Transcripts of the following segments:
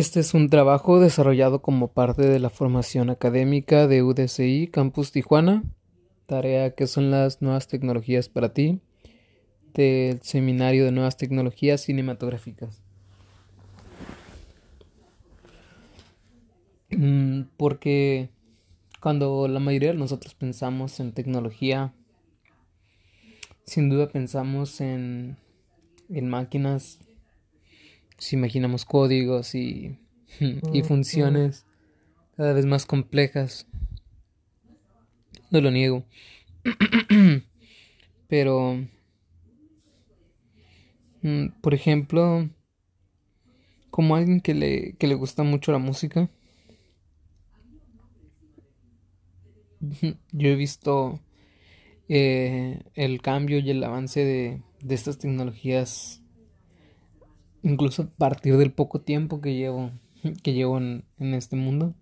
Este es un trabajo desarrollado como parte de la formación académica de UDCI Campus Tijuana, tarea que son las nuevas tecnologías para ti, del Seminario de Nuevas Tecnologías Cinematográficas. Mm, porque cuando la mayoría de nosotros pensamos en tecnología, sin duda pensamos en, en máquinas si imaginamos códigos y, y funciones cada vez más complejas. No lo niego. Pero, mm, por ejemplo, como alguien que le, que le gusta mucho la música, yo he visto eh, el cambio y el avance de, de estas tecnologías incluso a partir del poco tiempo que llevo, que llevo en, este mundo,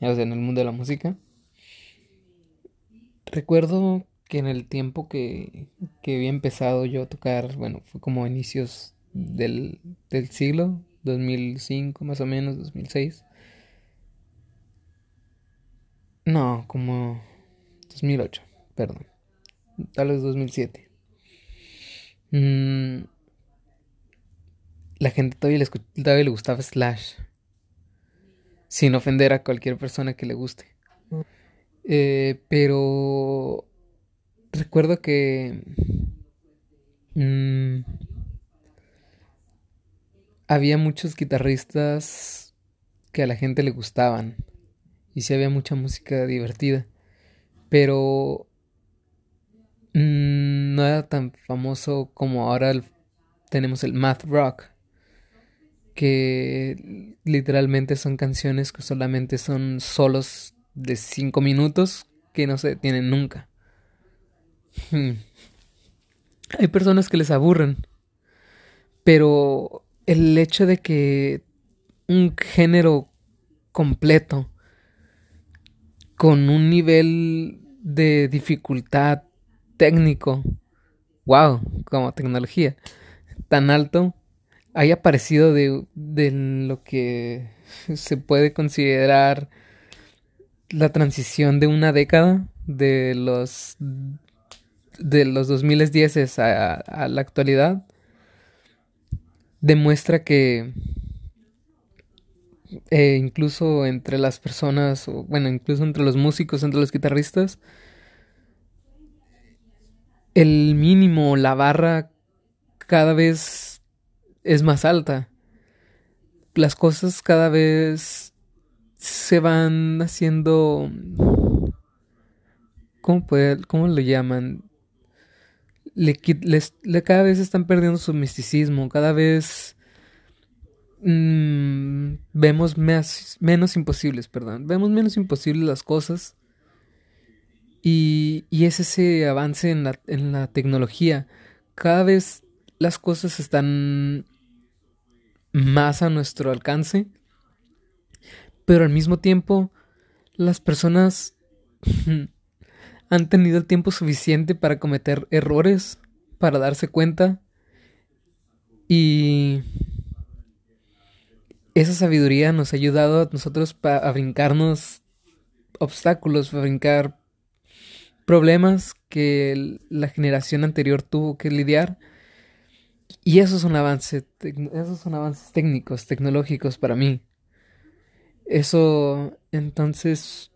o sea, en el mundo de la música. Recuerdo que en el tiempo que, que había empezado yo a tocar, bueno, fue como inicios del, del siglo, 2005 más o menos, 2006. No, como 2008, perdón. Tal vez 2007. Mmm la gente todavía le, le gustaba Slash. Sin ofender a cualquier persona que le guste. Eh, pero recuerdo que mm, había muchos guitarristas que a la gente le gustaban. Y sí había mucha música divertida. Pero mm, no era tan famoso como ahora tenemos el math rock que literalmente son canciones que solamente son solos de cinco minutos que no se detienen nunca. Hmm. Hay personas que les aburren, pero el hecho de que un género completo con un nivel de dificultad técnico, wow, como tecnología, tan alto, haya aparecido de, de lo que se puede considerar la transición de una década de los de los 2010 a, a la actualidad demuestra que eh, incluso entre las personas o bueno incluso entre los músicos entre los guitarristas el mínimo la barra cada vez es más alta. Las cosas cada vez se van haciendo... ¿Cómo, puede, cómo lo llaman? Cada vez están perdiendo su misticismo, cada vez mm, vemos menos imposibles, perdón, vemos menos imposibles las cosas y, y es ese avance en la, en la tecnología. Cada vez las cosas están más a nuestro alcance, pero al mismo tiempo las personas han tenido el tiempo suficiente para cometer errores, para darse cuenta y esa sabiduría nos ha ayudado a nosotros a brincarnos obstáculos, a brincar problemas que la generación anterior tuvo que lidiar y esos son avances, esos son avances técnicos, tecnológicos para mí. Eso entonces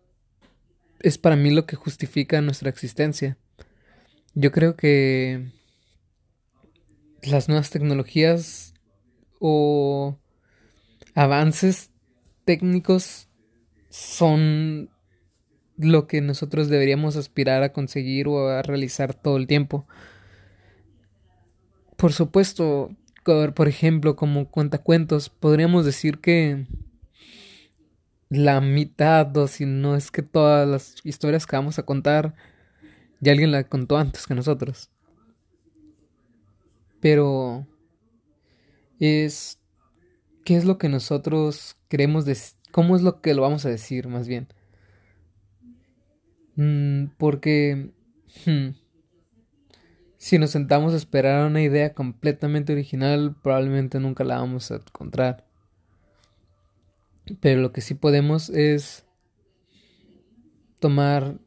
es para mí lo que justifica nuestra existencia. Yo creo que las nuevas tecnologías o avances técnicos son lo que nosotros deberíamos aspirar a conseguir o a realizar todo el tiempo. Por supuesto, por ejemplo, como cuentacuentos, podríamos decir que la mitad, o si no es que todas las historias que vamos a contar, ya alguien la contó antes que nosotros. Pero es qué es lo que nosotros queremos decir, cómo es lo que lo vamos a decir, más bien. Mm, porque hmm, si nos sentamos a esperar una idea completamente original, probablemente nunca la vamos a encontrar. Pero lo que sí podemos es tomar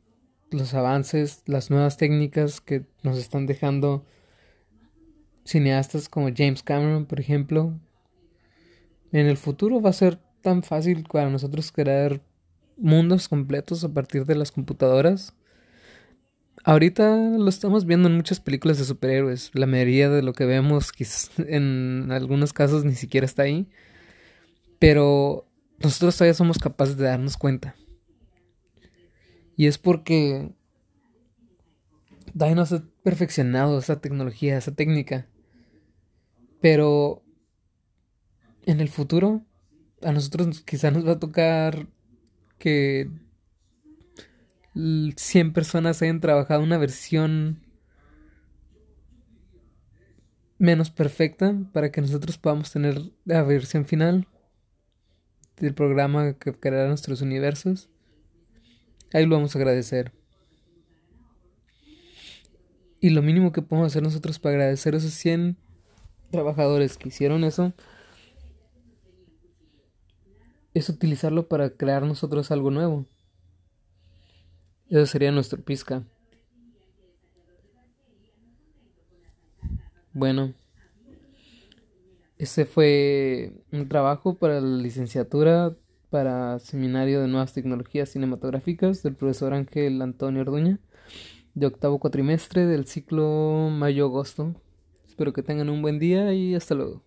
los avances, las nuevas técnicas que nos están dejando cineastas como James Cameron, por ejemplo. En el futuro va a ser tan fácil para nosotros crear mundos completos a partir de las computadoras. Ahorita lo estamos viendo en muchas películas de superhéroes. La mayoría de lo que vemos, quizás en algunos casos ni siquiera está ahí. Pero nosotros todavía somos capaces de darnos cuenta. Y es porque nos ha perfeccionado esa tecnología, esa técnica. Pero en el futuro, a nosotros quizás nos va a tocar que 100 personas hayan trabajado una versión menos perfecta para que nosotros podamos tener la versión final del programa que creará nuestros universos. Ahí lo vamos a agradecer. Y lo mínimo que podemos hacer nosotros para agradecer a esos 100 trabajadores que hicieron eso es utilizarlo para crear nosotros algo nuevo. Eso sería nuestro pizca. Bueno, ese fue un trabajo para la licenciatura para Seminario de Nuevas Tecnologías Cinematográficas del profesor Ángel Antonio Orduña de octavo cuatrimestre del ciclo mayo-agosto. Espero que tengan un buen día y hasta luego.